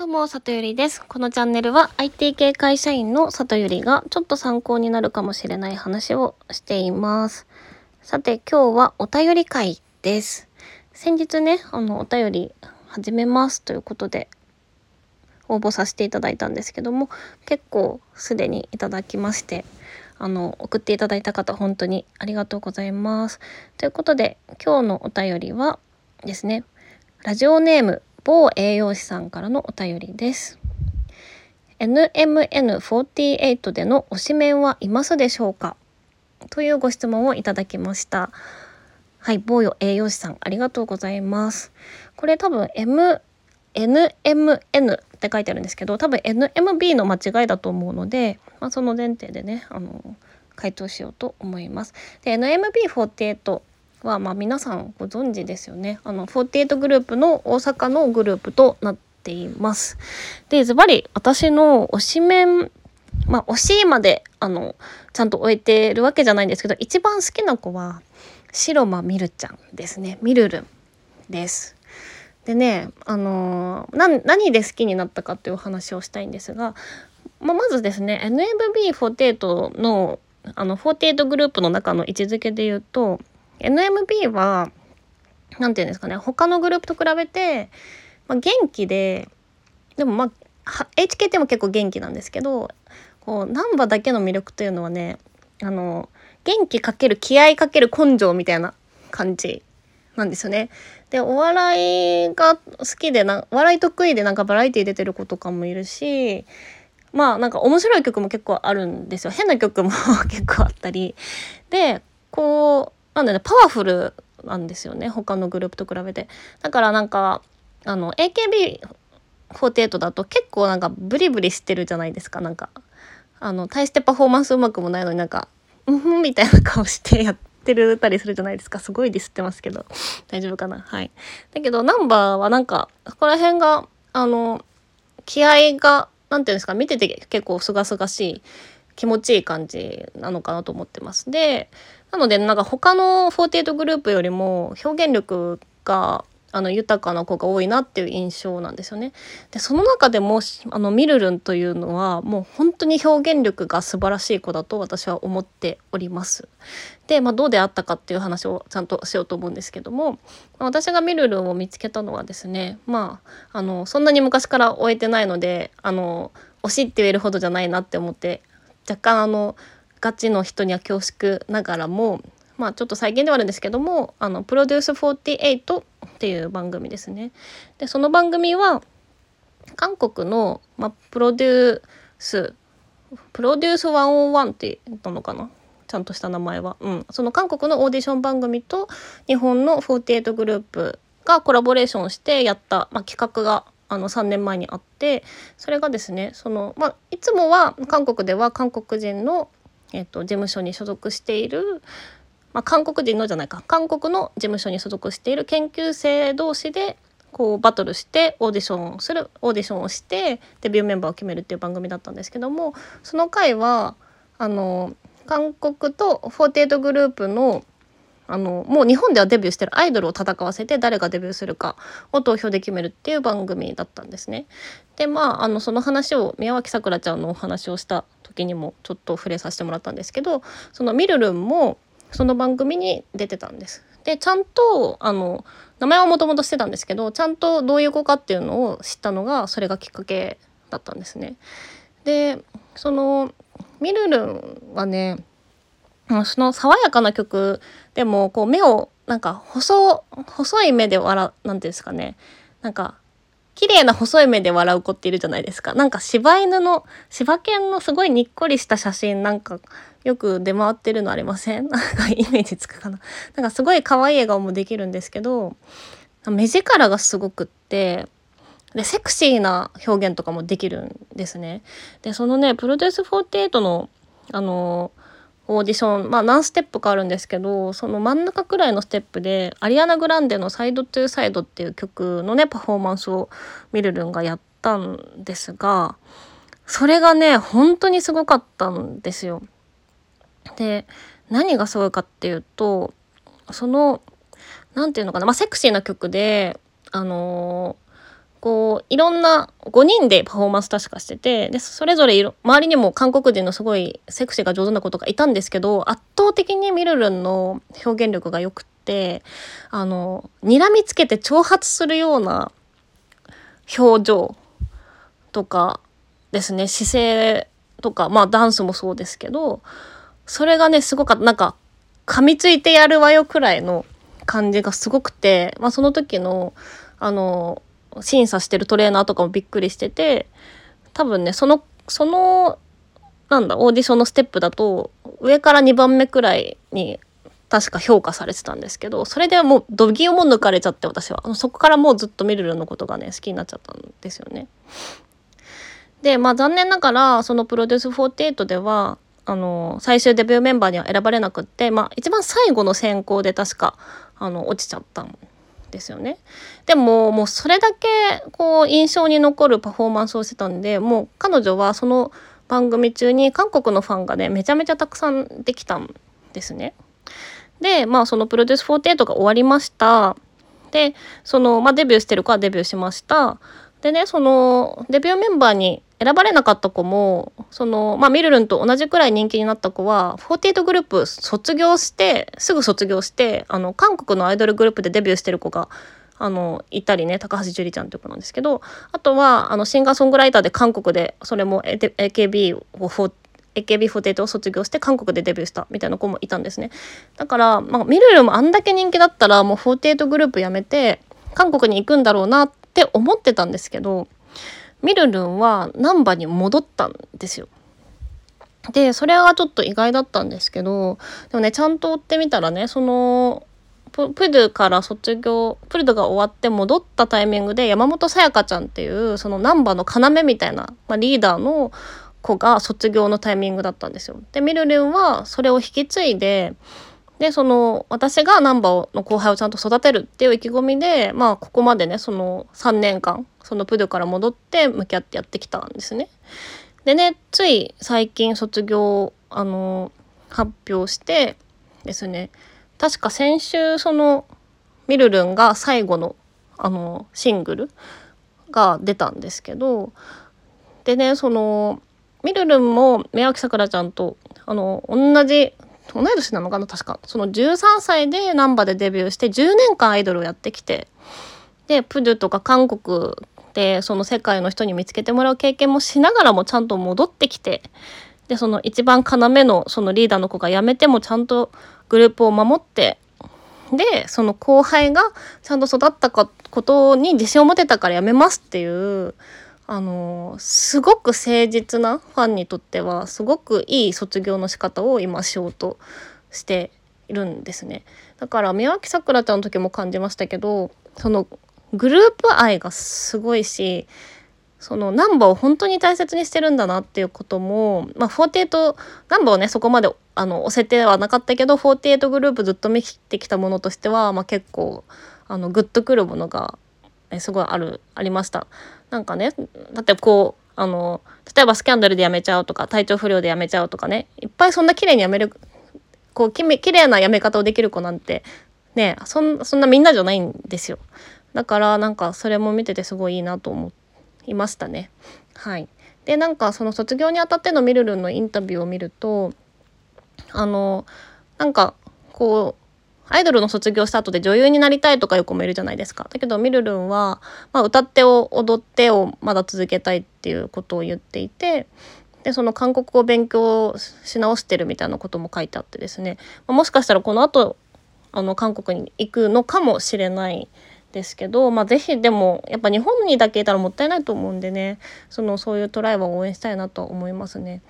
どうも、里ゆりです。このチャンネルは IT 系会社員の里ゆりがちょっと参考になるかもしれない話をしています。さて、今日はお便り会です。先日ね、あの、お便り始めますということで応募させていただいたんですけども、結構すでにいただきまして、あの、送っていただいた方本当にありがとうございます。ということで、今日のお便りはですね、ラジオネーム某栄養士さんからのお便りです。NMN48 での推しメンはいますでしょうか？というご質問をいただきました。はい、某栄養士さんありがとうございます。これ多分 M NMN って書いてあるんですけど多分 NMB の間違いだと思うので、まあ、その前提でねあの回答しようと思います。で NMB48 はまあ皆さんご存知ですよね。あの48グループの大阪のグループとなっています。でズバリ私の推しメンまあ推しまであのちゃんと終えてるわけじゃないんですけど一番好きな子は白間みるちゃんですね。みるるんです。でね、あのー、何で好きになったかっていうお話をしたいんですが、まあ、まずですね NMB48 のあの48グループの中の位置づけで言うと NMB は何て言うんですかね他のグループと比べて、まあ、元気ででもまあ HKT も結構元気なんですけどこうナンバだけの魅力というのはねあの元気かける気合かける根性みたいな感じなんですよね。でお笑いが好きでな笑い得意でなんかバラエティー出てる子とかもいるしまあなんか面白い曲も結構あるんですよ変な曲も 結構あったりでこうなんだねパワフルなんですよね他のグループと比べて。だからなんかあの AKB48 だと結構なんかブリブリしてるじゃないですか。なんかあの大してパフォーマンスうまくもないのになんかうんふんみたいな顔して やってるたりするじゃないですか。すごいディスってますけど。大丈夫かな？はい。だけどナンバーはなんかそこら辺があの気合がなんていうんですか見てて結構すがすがしい気持ちいい感じなのかなと思ってます。でなのでなんか他の48グループよりも表現力があの豊かな子が多いなっていう印象なんですよね。でその中でもあのミルルンというのはもう本当に表現力が素晴らしい子だと私は思っております。で、まあ、どうであったかっていう話をちゃんとしようと思うんですけども私がミルルンを見つけたのはですねまああのそんなに昔から終えてないのであの推しって言えるほどじゃないなって思って若干あのガチの人には恐縮ながらもまあちょっと最近ではあるんですけどもあのプロデュース48っていう番組ですね。でその番組は韓国の、まあ、プロデュースプロデュース101って言ったのかな？ちゃんとした名前は、うん、その韓国のオーディション番組と日本の48グループがコラボレーションしてやった、まあ、企画があの3年前にあってそれがですねその、まあ、いつもは韓国では韓国人の、えっと、事務所に所属しているまあ、韓国人のじゃないか。韓国の事務所に所属している研究生同士でこうバトルしてオーディションをするオーディションをしてデビューメンバーを決めるっていう番組だったんですけどもその回はあの韓国と48グループのあのもう日本ではデビューしてるアイドルを戦わせて誰がデビューするかを投票で決めるっていう番組だったんですね。でまああのその話を宮脇さくらちゃんのお話をした時にもちょっと触れさせてもらったんですけどそのみるるんもその番組に出てたんです。でちゃんとあの名前はもともとしてたんですけどちゃんとどういう子かっていうのを知ったのがそれがきっかけだったんですね。でそのみるるんはねその爽やかな曲でもこう目をなんか細細い目で笑うなんていうんですかねなんか綺麗な細い目で笑う子っているじゃないですか。なんか柴犬の、柴犬のすごいにっこりした写真なんかよく出回ってるのありません？なんかイメージつくかな。なんかすごい可愛い笑顔もできるんですけど、目力がすごくって、で、セクシーな表現とかもできるんですね。で、そのね、プロデュース48の、あの、オーディションまあ何ステップかあるんですけどその真ん中くらいのステップでアリアナ・グランデの「サイド・トゥ・サイド」っていう曲のねパフォーマンスをミルルンがやったんですがそれがね本当にすごかったんですよ。で何がすごいかっていうとその何て言うのかな、まあ、セクシーな曲であのーこういろんな5人でパフォーマンス確かしててでそれぞれ周りにも韓国人のすごいセクシーが上手な子とかいたんですけど圧倒的にミルルンの表現力が良くてあの睨みつけて挑発するような表情とかですね姿勢とかまあダンスもそうですけどそれがねすごかった。なんか噛みついてやるわよくらいの感じがすごくて、まあ、その時のあの審査してるトレーナーとかもびっくりしてて多分ねそのそのなんだオーディションのステップだと上から2番目くらいに確か評価されてたんですけどそれでもう度肝も抜かれちゃって私はそこからもうずっとミルルのことがね好きになっちゃったんですよね。でまあ残念ながらそのプロデュース48ではあの最終デビューメンバーには選ばれなくって、まあ、一番最後の選考で確かあの落ちちゃったんですよね。でももうそれだけこう印象に残るパフォーマンスをしてたんでもう彼女はその番組中に韓国のファンがねめちゃめちゃたくさんできたんですね。でまあそのプロデュース48が終わりました。でその、まあ、デビューしてる子はデビューしました。でねそのデビューメンバーに選ばれなかった子もその、まあ、ミルルンと同じくらい人気になった子は48グループ卒業してすぐ卒業してあの韓国のアイドルグループでデビューしてる子があのいたりね高橋樹里ちゃんっていう子なんですけどあとはあのシンガーソングライターで韓国でそれも AKB を AKB48 を卒業して韓国でデビューしたみたいな子もいたんですね。だから、まあ、ミルルもあんだけ人気だったらもう48グループ辞めて韓国に行くんだろうなって思ってたんですけどみるるんは難波に戻ったんですよ。でそれはちょっと意外だったんですけどでもねちゃんと追ってみたらねそのププドゥから卒業プルドが終わって戻ったタイミングで山本さやかちゃんっていうその難波の要みたいな、まあ、リーダーの子が卒業のタイミングだったんですよ。でみるるんはそれを引き継いででその私が難波の後輩をちゃんと育てるっていう意気込みでまあここまでねその3年間そのプドから戻って向き合ってやってきたんですね。でねつい最近卒業あの発表してですね確か先週そのみるるんが最後のあのシングルが出たんですけどでねそのみるるんも宮脇さくらちゃんとあの同じ同い年なのかな確か。その13歳で難波でデビューして10年間アイドルをやってきてでプドゥとか韓国でその世界の人に見つけてもらう経験もしながらもちゃんと戻ってきてでその一番要のそのリーダーの子が辞めてもちゃんとグループを守ってでその後輩がちゃんと育ったことに自信を持てたから辞めますっていうあのすごく誠実なファンにとってはすごくいい卒業の仕方を今しようとしているんですね。だから宮脇さくらちゃんの時も感じましたけどそのグループ愛がすごいしそのナンバーを本当に大切にしてるんだなっていうことも、まあ、48ナンバーをねそこまであの押せてはなかったけど48グループずっと見切ってきたものとしては、まあ、結構あのグッとくるものがすごいあるありました。なんかねだってこうあの例えばスキャンダルで辞めちゃうとか体調不良で辞めちゃうとかねいっぱいそんな綺麗に辞めるこうき綺麗な辞め方をできる子なんてねそんそんなみんなじゃないんですよ。だからなんかそれも見ててすごいいいなと思いましたね。はい。でなんかその卒業にあたってのミルルンのインタビューを見るとあのなんかこうアイドルの卒業した後で女優になりたいとかいう子もいるじゃないですか。だけどみるるんは、まあ、歌ってを踊ってをまだ続けたいっていうことを言っていてでその韓国語を勉強し直してるみたいなことも書いてあってですね、まあ、もしかしたらこの後あの韓国に行くのかもしれないですけど、まあ、是非でもやっぱ日本にだけいたらもったいないと思うんでねそのそういうトライは応援したいなと思いますね。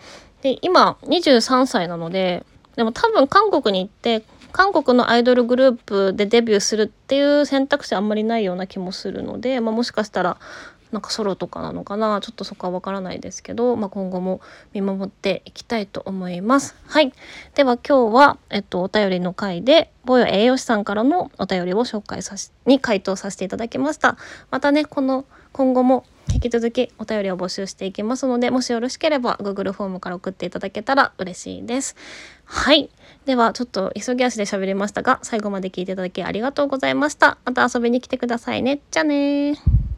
で今23歳なのででも多分韓国に行って韓国のアイドルグループでデビューするっていう選択肢あんまりないような気もするので、まあ、もしかしたらなんかソロとかなのかなちょっとそこはわからないですけど、まあ、今後も見守っていきたいと思います。はい。では今日は、えっと、お便りの回で、ボヨ栄養士さんからのお便りを紹介さし、に回答させていただきました。またね、この、今後も引き続きお便りを募集していきますので、もしよろしければ Google フォームから送っていただけたら嬉しいです。はい。では、ちょっと急ぎ足で喋りましたが、最後まで聞いていただきありがとうございました。また遊びに来てくださいね。じゃあね